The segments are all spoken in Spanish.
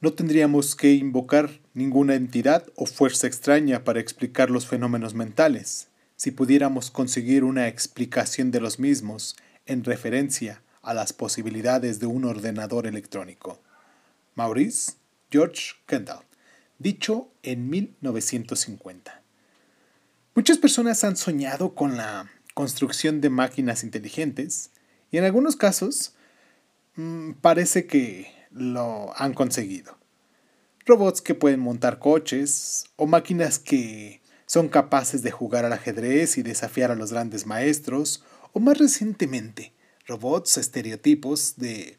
No tendríamos que invocar ninguna entidad o fuerza extraña para explicar los fenómenos mentales, si pudiéramos conseguir una explicación de los mismos en referencia a las posibilidades de un ordenador electrónico. Maurice George Kendall, dicho en 1950. Muchas personas han soñado con la construcción de máquinas inteligentes y en algunos casos mm, parece que lo han conseguido. Robots que pueden montar coches o máquinas que son capaces de jugar al ajedrez y desafiar a los grandes maestros o más recientemente robots estereotipos de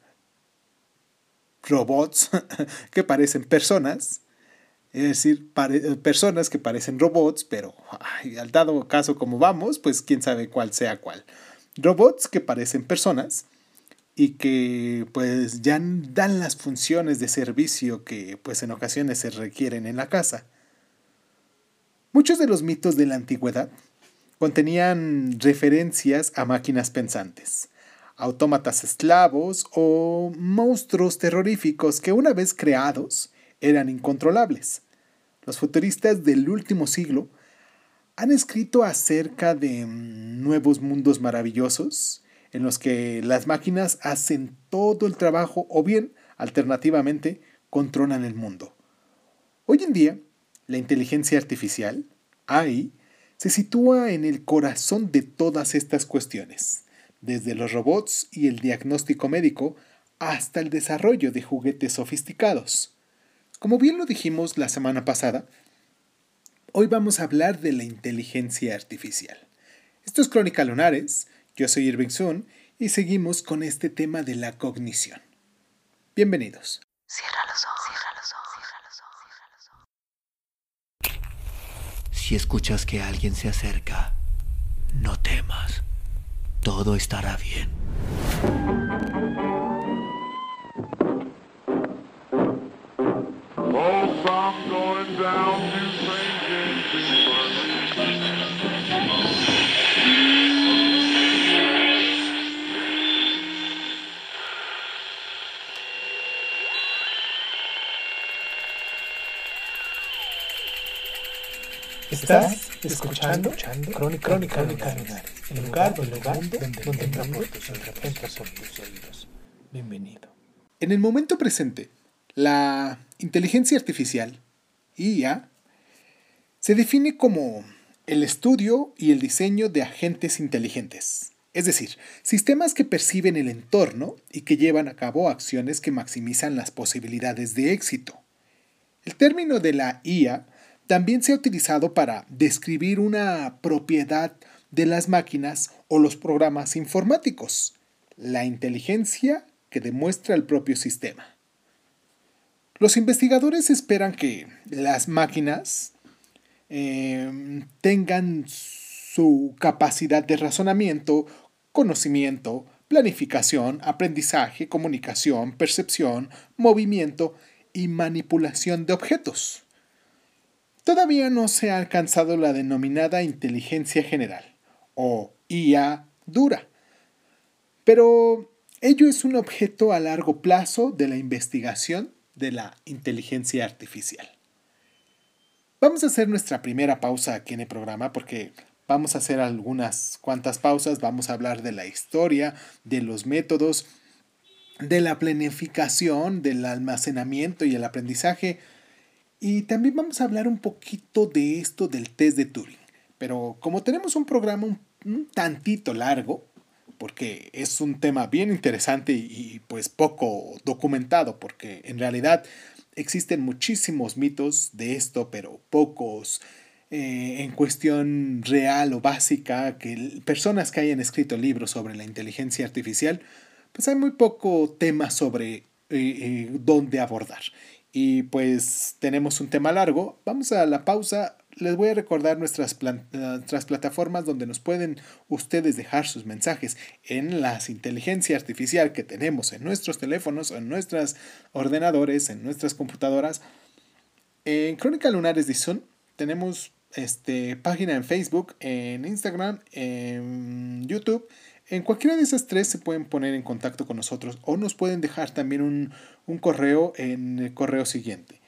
robots que parecen personas, es decir, personas que parecen robots, pero al dado caso como vamos, pues quién sabe cuál sea cuál. Robots que parecen personas y que pues ya dan las funciones de servicio que pues en ocasiones se requieren en la casa. Muchos de los mitos de la antigüedad contenían referencias a máquinas pensantes, autómatas esclavos o monstruos terroríficos que una vez creados eran incontrolables. Los futuristas del último siglo han escrito acerca de mm, nuevos mundos maravillosos en los que las máquinas hacen todo el trabajo o bien, alternativamente, controlan el mundo. Hoy en día, la inteligencia artificial, AI, se sitúa en el corazón de todas estas cuestiones desde los robots y el diagnóstico médico hasta el desarrollo de juguetes sofisticados. Como bien lo dijimos la semana pasada, hoy vamos a hablar de la inteligencia artificial. Esto es Crónica Lunares, yo soy Irving Sun y seguimos con este tema de la cognición. Bienvenidos. Cierra los ojos, cierra los ojos, cierra los ojos, cierra los ojos. Si escuchas que alguien se acerca, no temas todo estará bien. Escuchando, escuchando Crónica, Crónica, Crónica el lugar, el lugar donde, tus oídos. Bienvenido. En el momento presente, la inteligencia artificial, IA, se define como el estudio y el diseño de agentes inteligentes, es decir, sistemas que perciben el entorno y que llevan a cabo acciones que maximizan las posibilidades de éxito. El término de la IA también se ha utilizado para describir una propiedad de las máquinas o los programas informáticos, la inteligencia que demuestra el propio sistema. Los investigadores esperan que las máquinas eh, tengan su capacidad de razonamiento, conocimiento, planificación, aprendizaje, comunicación, percepción, movimiento y manipulación de objetos. Todavía no se ha alcanzado la denominada inteligencia general, o IA dura, pero ello es un objeto a largo plazo de la investigación de la inteligencia artificial. Vamos a hacer nuestra primera pausa aquí en el programa porque vamos a hacer algunas cuantas pausas, vamos a hablar de la historia, de los métodos, de la planificación, del almacenamiento y el aprendizaje, y también vamos a hablar un poquito de esto del test de Turing. Pero como tenemos un programa un, tantito largo, porque es un tema bien interesante y, pues poco documentado, porque en realidad existen muchísimos mitos de esto, pero pocos eh, en cuestión real o básica, que personas que hayan escrito libros sobre la inteligencia artificial, pues hay muy poco tema sobre eh, eh, dónde abordar y pues tenemos un tema largo. Vamos a la pausa. Les voy a recordar nuestras, nuestras plataformas donde nos pueden ustedes dejar sus mensajes en las inteligencia artificial que tenemos en nuestros teléfonos, en nuestros ordenadores, en nuestras computadoras. En Crónica Lunares de Sun tenemos este, página en Facebook, en Instagram, en YouTube, En cualquiera de esas tres se pueden poner en contacto con nosotros o nos pueden dejar también un, un correo en el correo siguiente.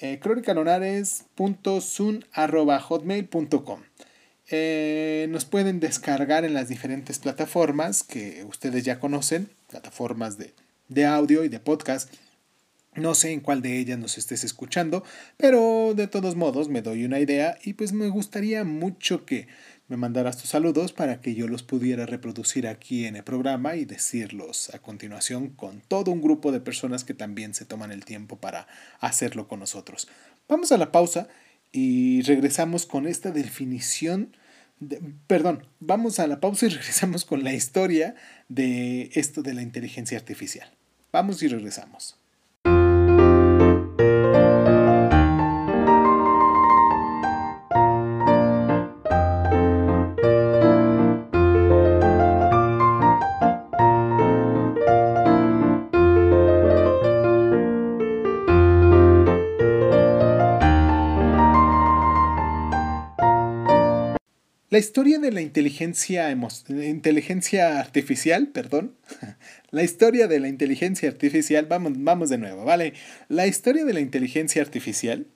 Eh, hotmail.com eh, nos pueden descargar en las diferentes plataformas que ustedes ya conocen, plataformas de, de audio y de podcast. No sé en cuál de ellas nos estés escuchando, pero de todos modos me doy una idea y pues me gustaría mucho que me mandaras tus saludos para que yo los pudiera reproducir aquí en el programa y decirlos a continuación con todo un grupo de personas que también se toman el tiempo para hacerlo con nosotros. Vamos a la pausa y regresamos con esta definición. perdón, vamos a la pausa y regresamos con la historia de esto de la inteligencia artificial. Vamos y regresamos. Historia de la inteligencia, artificial, perdón, la historia de la inteligencia artificial, vamos, vamos de nuevo, ¿vale? La historia de la inteligencia artificial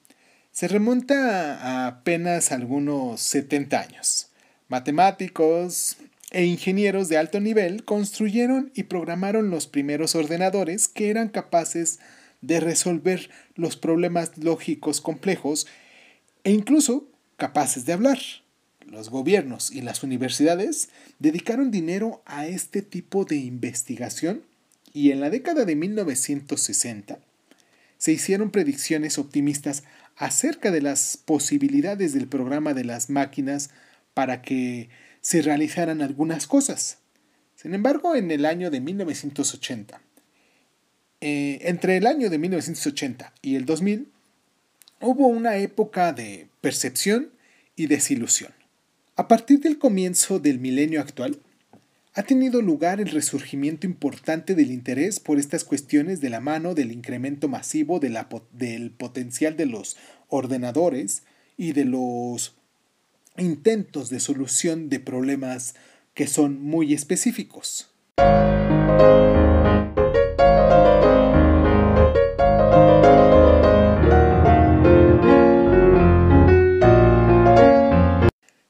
se remonta a apenas algunos 70 años. Matemáticos e ingenieros de alto nivel construyeron y programaron los primeros ordenadores que eran capaces de resolver los problemas lógicos complejos e incluso capaces de hablar los gobiernos y las universidades dedicaron dinero a este tipo de investigación y en la década de 1960 se hicieron predicciones optimistas acerca de las posibilidades del programa de las máquinas para que se realizaran algunas cosas. Sin embargo, en el año de 1980, eh, entre el año de 1980 y el 2000, hubo una época de percepción y desilusión. A partir del comienzo del milenio actual, ha tenido lugar el resurgimiento importante del interés por estas cuestiones de la mano del incremento masivo del potencial de los ordenadores y de los intentos de solución de problemas que son muy específicos.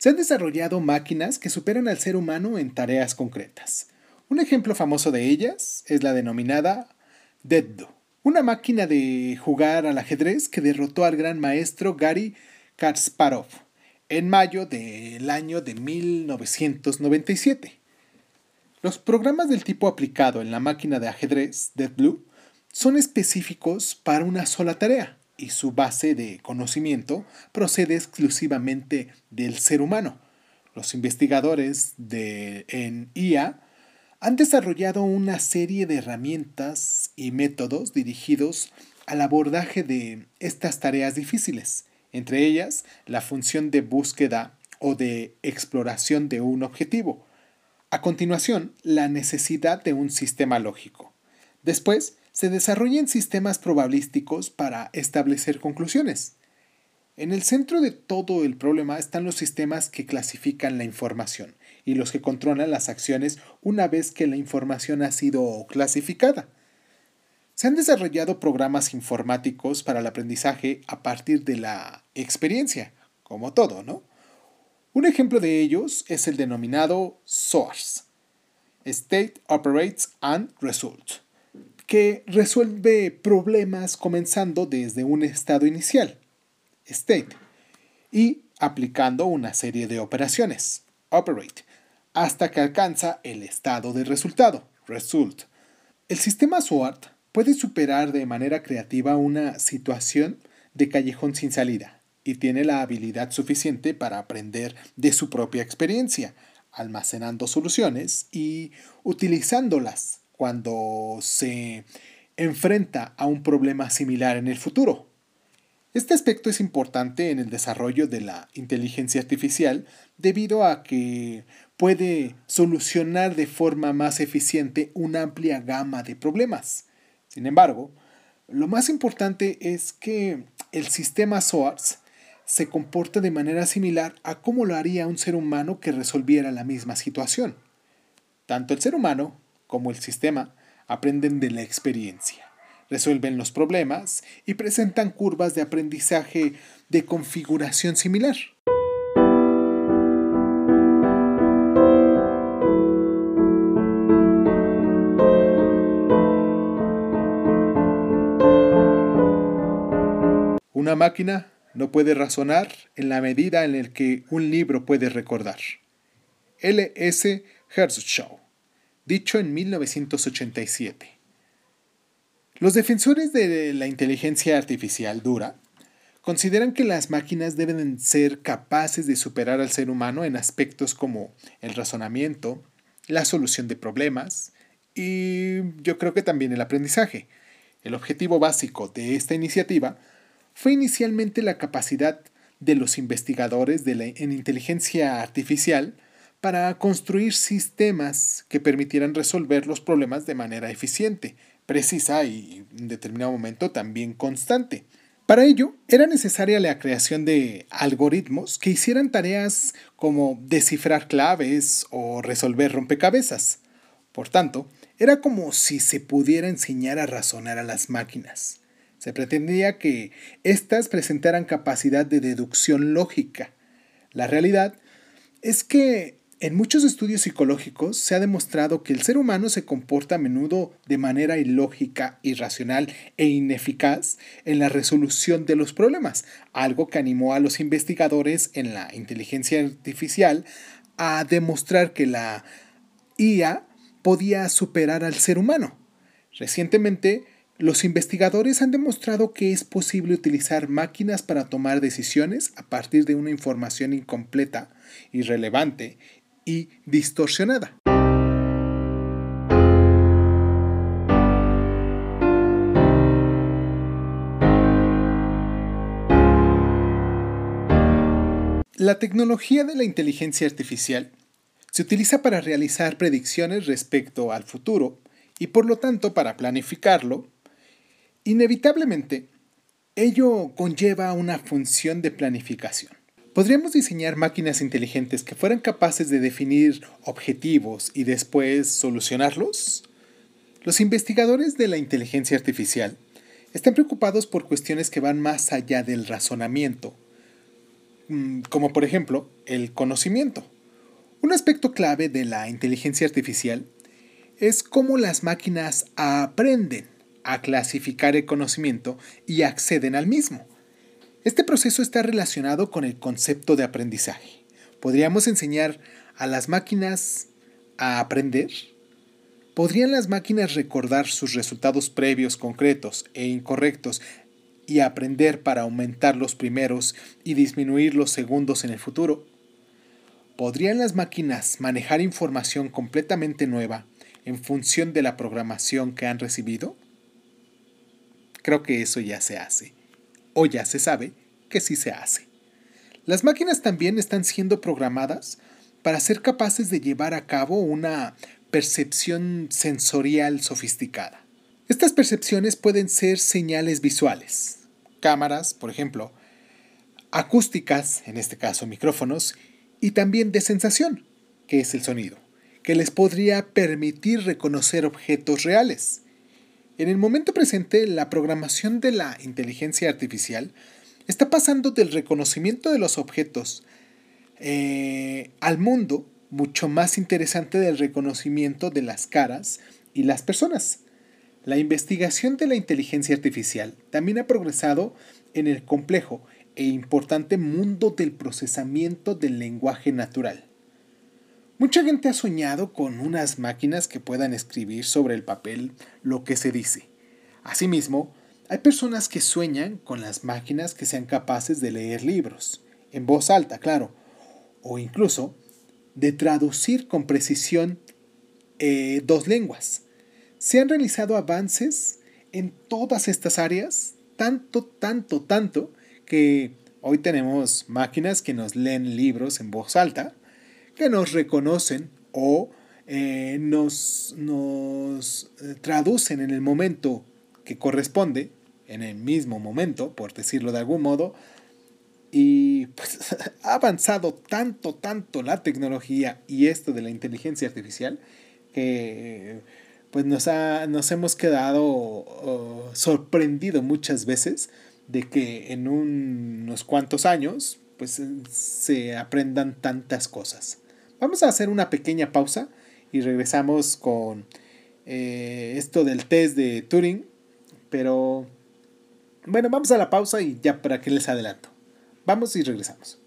Se han desarrollado máquinas que superan al ser humano en tareas concretas. Un ejemplo famoso de ellas es la denominada Dedo, una máquina de jugar al ajedrez que derrotó al gran maestro Gary Kasparov en mayo del año de 1997. Los programas del tipo aplicado en la máquina de ajedrez Dead Blue son específicos para una sola tarea, y su base de conocimiento procede exclusivamente del ser humano. Los investigadores de, en IA han desarrollado una serie de herramientas y métodos dirigidos al abordaje de estas tareas difíciles, entre ellas la función de búsqueda o de exploración de un objetivo. A continuación, la necesidad de un sistema lógico. Después, se desarrollan sistemas probabilísticos para establecer conclusiones. En el centro de todo el problema están los sistemas que clasifican la información y los que controlan las acciones una vez que la información ha sido clasificada. Se han desarrollado programas informáticos para el aprendizaje a partir de la experiencia, como todo, ¿no? Un ejemplo de ellos es el denominado SOARS, State Operates and Results que resuelve problemas comenzando desde un estado inicial, state, y aplicando una serie de operaciones, operate, hasta que alcanza el estado de resultado, result. El sistema SWOT puede superar de manera creativa una situación de callejón sin salida y tiene la habilidad suficiente para aprender de su propia experiencia, almacenando soluciones y utilizándolas cuando se enfrenta a un problema similar en el futuro. Este aspecto es importante en el desarrollo de la inteligencia artificial debido a que puede solucionar de forma más eficiente una amplia gama de problemas. Sin embargo, lo más importante es que el sistema SOARS se comporta de manera similar a cómo lo haría un ser humano que resolviera la misma situación. Tanto el ser humano como el sistema aprenden de la experiencia, resuelven los problemas y presentan curvas de aprendizaje de configuración similar. Una máquina no puede razonar en la medida en la que un libro puede recordar. L.S. Herzschow, dicho en 1987. Los defensores de la inteligencia artificial dura consideran que las máquinas deben ser capaces de superar al ser humano en aspectos como el razonamiento, la solución de problemas y yo creo que también el aprendizaje. El objetivo básico de esta iniciativa fue inicialmente la capacidad de los investigadores de la, en inteligencia artificial para construir sistemas que permitieran resolver los problemas de manera eficiente, precisa y en determinado momento también constante. Para ello, era necesaria la creación de algoritmos que hicieran tareas como descifrar claves o resolver rompecabezas. Por tanto, era como si se pudiera enseñar a razonar a las máquinas. Se pretendía que éstas presentaran capacidad de deducción lógica. La realidad es que en muchos estudios psicológicos se ha demostrado que el ser humano se comporta a menudo de manera ilógica, irracional e ineficaz en la resolución de los problemas, algo que animó a los investigadores en la inteligencia artificial a demostrar que la IA podía superar al ser humano. Recientemente, los investigadores han demostrado que es posible utilizar máquinas para tomar decisiones a partir de una información incompleta, irrelevante y distorsionada. La tecnología de la inteligencia artificial se utiliza para realizar predicciones respecto al futuro y por lo tanto para planificarlo Inevitablemente, ello conlleva una función de planificación. ¿Podríamos diseñar máquinas inteligentes que fueran capaces de definir objetivos y después solucionarlos? Los investigadores de la inteligencia artificial están preocupados por cuestiones que van más allá del razonamiento, mm, como por ejemplo el conocimiento. Un aspecto clave de la inteligencia artificial es cómo las máquinas aprenden a clasificar el conocimiento y acceden al mismo. Este proceso está relacionado con el concepto de aprendizaje. ¿Podríamos enseñar a las máquinas a aprender? ¿Podrían las máquinas recordar sus resultados previos concretos e incorrectos y aprender para aumentar los primeros y disminuir los segundos en el futuro? ¿Podrían las máquinas manejar información completamente nueva en función de la programación que han recibido? Creo que eso ya se hace. O ya se sabe que sí se hace. Las máquinas también están siendo programadas para ser capaces de llevar a cabo una percepción sensorial sofisticada. Estas percepciones pueden ser señales visuales, cámaras, por ejemplo, acústicas, en este caso micrófonos, y también de sensación, que es el sonido, que les podría permitir reconocer objetos reales. En el momento presente, la programación de la inteligencia artificial está pasando del reconocimiento de los objetos eh, al mundo mucho más interesante del reconocimiento de las caras y las personas. La investigación de la inteligencia artificial también ha progresado en el complejo e importante mundo del procesamiento del lenguaje natural. Mucha gente ha soñado con unas máquinas que puedan escribir sobre el papel lo que se dice. Asimismo, hay personas que sueñan con las máquinas que sean capaces de leer libros, en voz alta, claro, o incluso de traducir con precisión eh, dos lenguas. Se han realizado avances en todas estas áreas, tanto, tanto, tanto, que hoy tenemos máquinas que nos leen libros en voz alta, que nos reconocen o eh, nos, nos eh, traducen en el momento que corresponde, en el mismo momento, por decirlo de algún modo, y pues ha avanzado tanto, tanto la tecnología y esto de la inteligencia artificial, que pues nos, ha, nos hemos quedado oh, sorprendido muchas veces de que en unos cuantos años pues se aprendan tantas cosas. Vamos a hacer una pequeña pausa y regresamos con eh, esto del test de Turing, pero bueno, vamos a la pausa y ya para que les adelanto. Vamos y regresamos.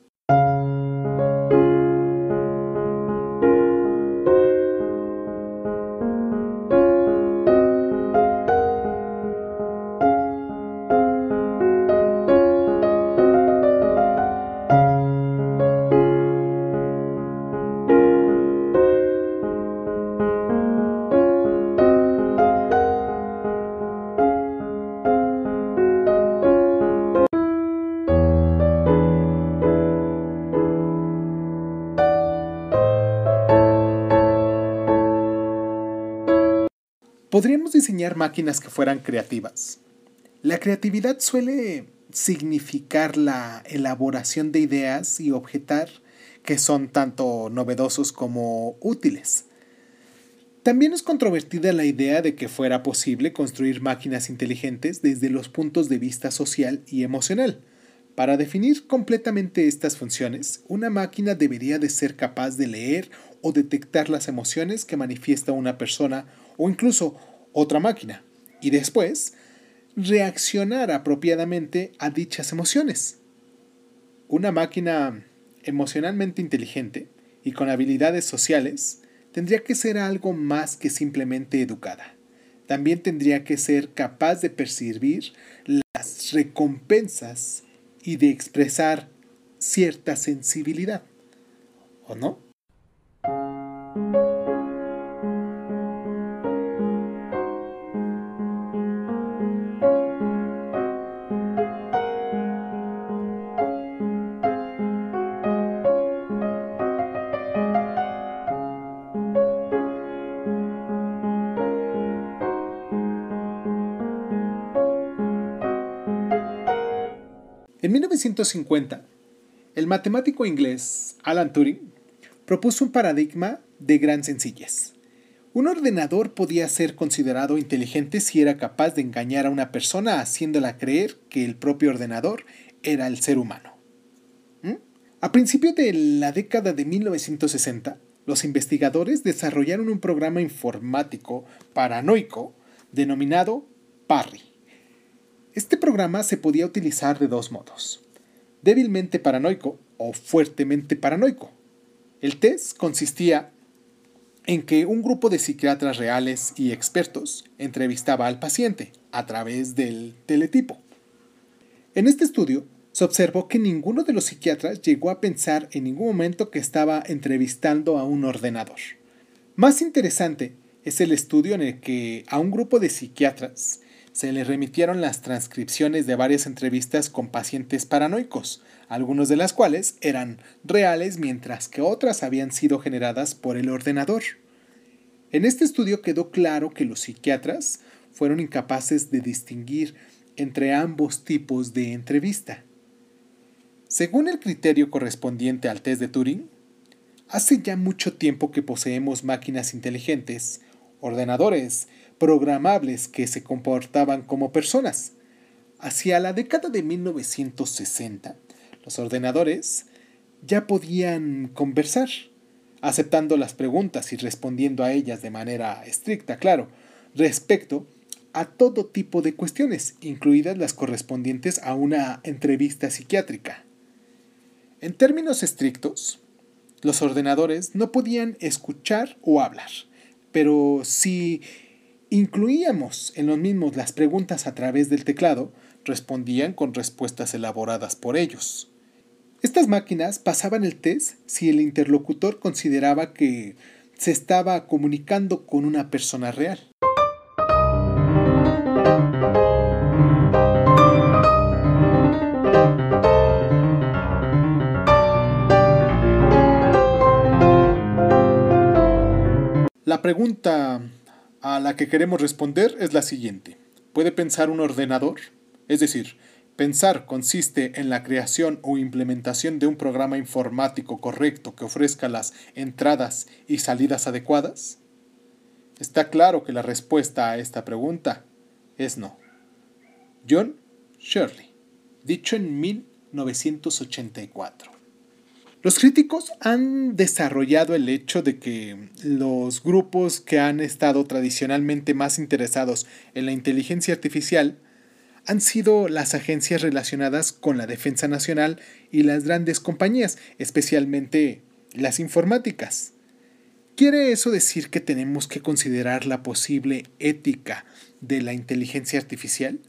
Diseñar máquinas que fueran creativas. La creatividad suele significar la elaboración de ideas y objetar que son tanto novedosos como útiles. También es controvertida la idea de que fuera posible construir máquinas inteligentes desde los puntos de vista social y emocional. Para definir completamente estas funciones, una máquina debería de ser capaz de leer o detectar las emociones que manifiesta una persona o incluso otra máquina, y después reaccionar apropiadamente a dichas emociones. Una máquina emocionalmente inteligente y con habilidades sociales tendría que ser algo más que simplemente educada. También tendría que ser capaz de percibir las recompensas y de expresar cierta sensibilidad. ¿O no? En 1950, el matemático inglés Alan Turing propuso un paradigma de gran sencillez. Un ordenador podía ser considerado inteligente si era capaz de engañar a una persona haciéndola creer que el propio ordenador era el ser humano. ¿Mm? A principios de la década de 1960, los investigadores desarrollaron un programa informático paranoico denominado Parry este programa se podía utilizar de dos modos, débilmente paranoico o fuertemente paranoico. El test consistía en que un grupo de psiquiatras reales y expertos entrevistaba al paciente a través del teletipo. En este estudio se observó que ninguno de los psiquiatras llegó a pensar en ningún momento que estaba entrevistando a un ordenador. Más interesante es el estudio en el que a un grupo de psiquiatras se le remitieron las transcripciones de varias entrevistas con pacientes paranoicos, algunas de las cuales eran reales mientras que otras habían sido generadas por el ordenador. En este estudio quedó claro que los psiquiatras fueron incapaces de distinguir entre ambos tipos de entrevista. Según el criterio correspondiente al test de Turing, hace ya mucho tiempo que poseemos máquinas inteligentes, ordenadores programables que se comportaban como personas. Hacia la década de 1960, los ordenadores ya podían conversar, aceptando las preguntas y respondiendo a ellas de manera estricta, claro, respecto a todo tipo de cuestiones, incluidas las correspondientes a una entrevista psiquiátrica. En términos estrictos, los ordenadores no podían escuchar o hablar, pero si incluíamos en los mismos las preguntas a través del teclado, respondían con respuestas elaboradas por ellos. Estas máquinas pasaban el test si el interlocutor consideraba que se estaba comunicando con una persona real. La pregunta a la que queremos responder es la siguiente. ¿Puede pensar un ordenador? Es decir, pensar consiste en la creación o implementación de un programa informático correcto que ofrezca las entradas y salidas adecuadas. Está claro que la respuesta a esta pregunta es no. John Shirley, dicho en 1984. Los críticos han desarrollado el hecho de que los grupos que han estado tradicionalmente más interesados en la inteligencia artificial han sido las agencias relacionadas con la defensa nacional y las grandes compañías, especialmente las informáticas. ¿Quiere eso decir que tenemos que considerar la posible ética de la inteligencia artificial?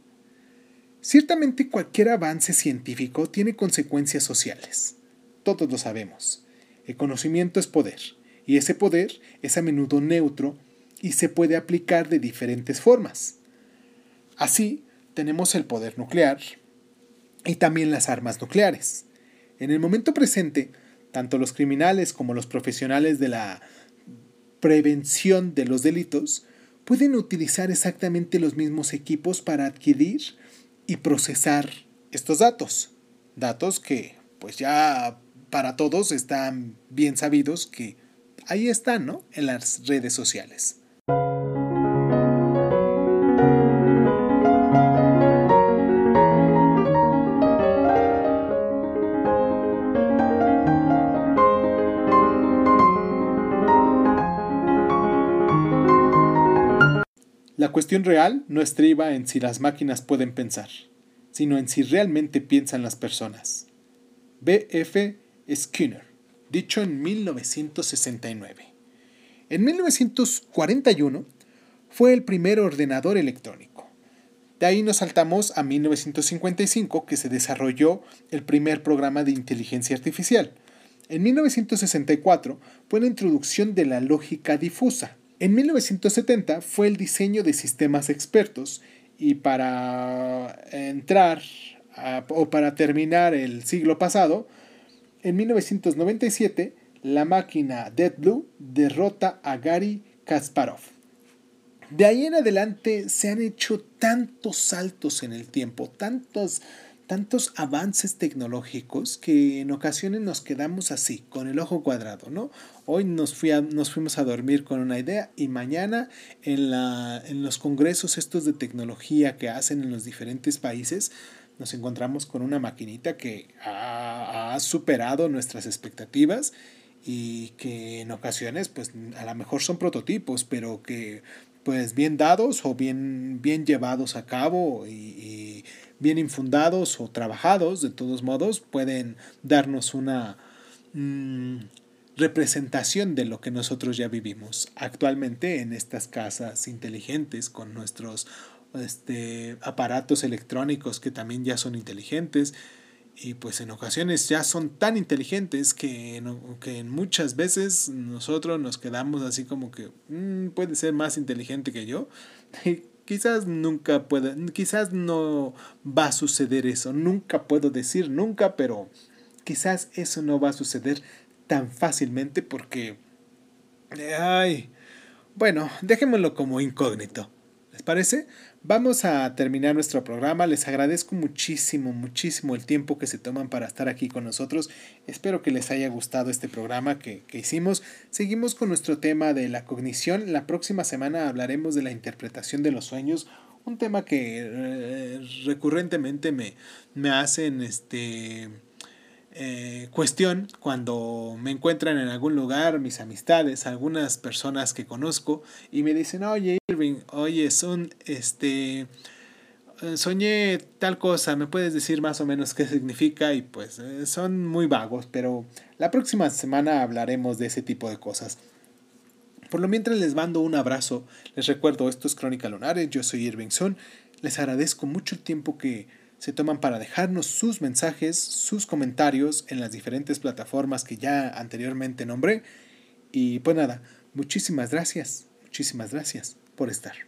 Ciertamente cualquier avance científico tiene consecuencias sociales. Todos lo sabemos. El conocimiento es poder, y ese poder es a menudo neutro y se puede aplicar de diferentes formas. Así, tenemos el poder nuclear y también las armas nucleares. En el momento presente, tanto los criminales como los profesionales de la prevención de los delitos pueden utilizar exactamente los mismos equipos para adquirir y procesar estos datos. Datos que pues ya para todos están bien sabidos que ahí están, ¿no? En las redes sociales. La cuestión real no estriba en si las máquinas pueden pensar, sino en si realmente piensan las personas. B.F. Skinner, dicho en 1969. En 1941 fue el primer ordenador electrónico. De ahí nos saltamos a 1955 que se desarrolló el primer programa de inteligencia artificial. En 1964 fue la introducción de la lógica difusa, en 1970 fue el diseño de sistemas expertos y para entrar o para terminar el siglo pasado, en 1997 la máquina Dead Blue derrota a Gary Kasparov. De ahí en adelante se han hecho tantos saltos en el tiempo, tantos tantos avances tecnológicos que en ocasiones nos quedamos así, con el ojo cuadrado, ¿no? Hoy nos, fuimos a dormir con una idea y mañana en, la, en los congresos estos de tecnología que hacen en los diferentes países, nos encontramos con una maquinita que ha, superado nuestras expectativas y que en ocasiones pues a lo mejor son prototipos, pero que pues bien dados o bien, bien llevados a cabo y, bien infundados o trabajados, de todos modos, pueden darnos una mm, representación de lo que nosotros ya vivimos actualmente en estas casas inteligentes con nuestros este, aparatos electrónicos que también ya son inteligentes y pues en ocasiones ya son tan inteligentes que, que muchas veces nosotros nos quedamos así como que mm, puede ser más inteligente que yo. quizás nunca pueda, quizás no va a suceder eso, nunca puedo decir nunca, pero quizás eso no va a suceder tan fácilmente porque, ay, bueno, dejémoslo como incógnito. ¿Les parece? Vamos a terminar nuestro programa. Les agradezco muchísimo, muchísimo el tiempo que se toman para estar aquí con nosotros. Espero que les haya gustado este programa que, hicimos. Seguimos con nuestro tema de la cognición. La próxima semana hablaremos de la interpretación de los sueños. Un tema que eh, recurrentemente me, me hacen este eh, cuestión cuando me encuentran en algún lugar, mis amistades, algunas personas que conozco, y me dicen, oye Irving, oye, son, este, eh, soñé tal cosa, ¿me puedes decir más o menos qué significa? Y pues eh, son muy vagos, pero la próxima semana hablaremos de ese tipo de cosas. Por lo mientras les mando un abrazo, les recuerdo, esto es Crónica Lunares, yo soy Irving Son, les agradezco mucho el tiempo que se toman para dejarnos sus mensajes, sus comentarios en las diferentes plataformas que ya anteriormente nombré. Y pues nada, muchísimas gracias, muchísimas gracias por estar.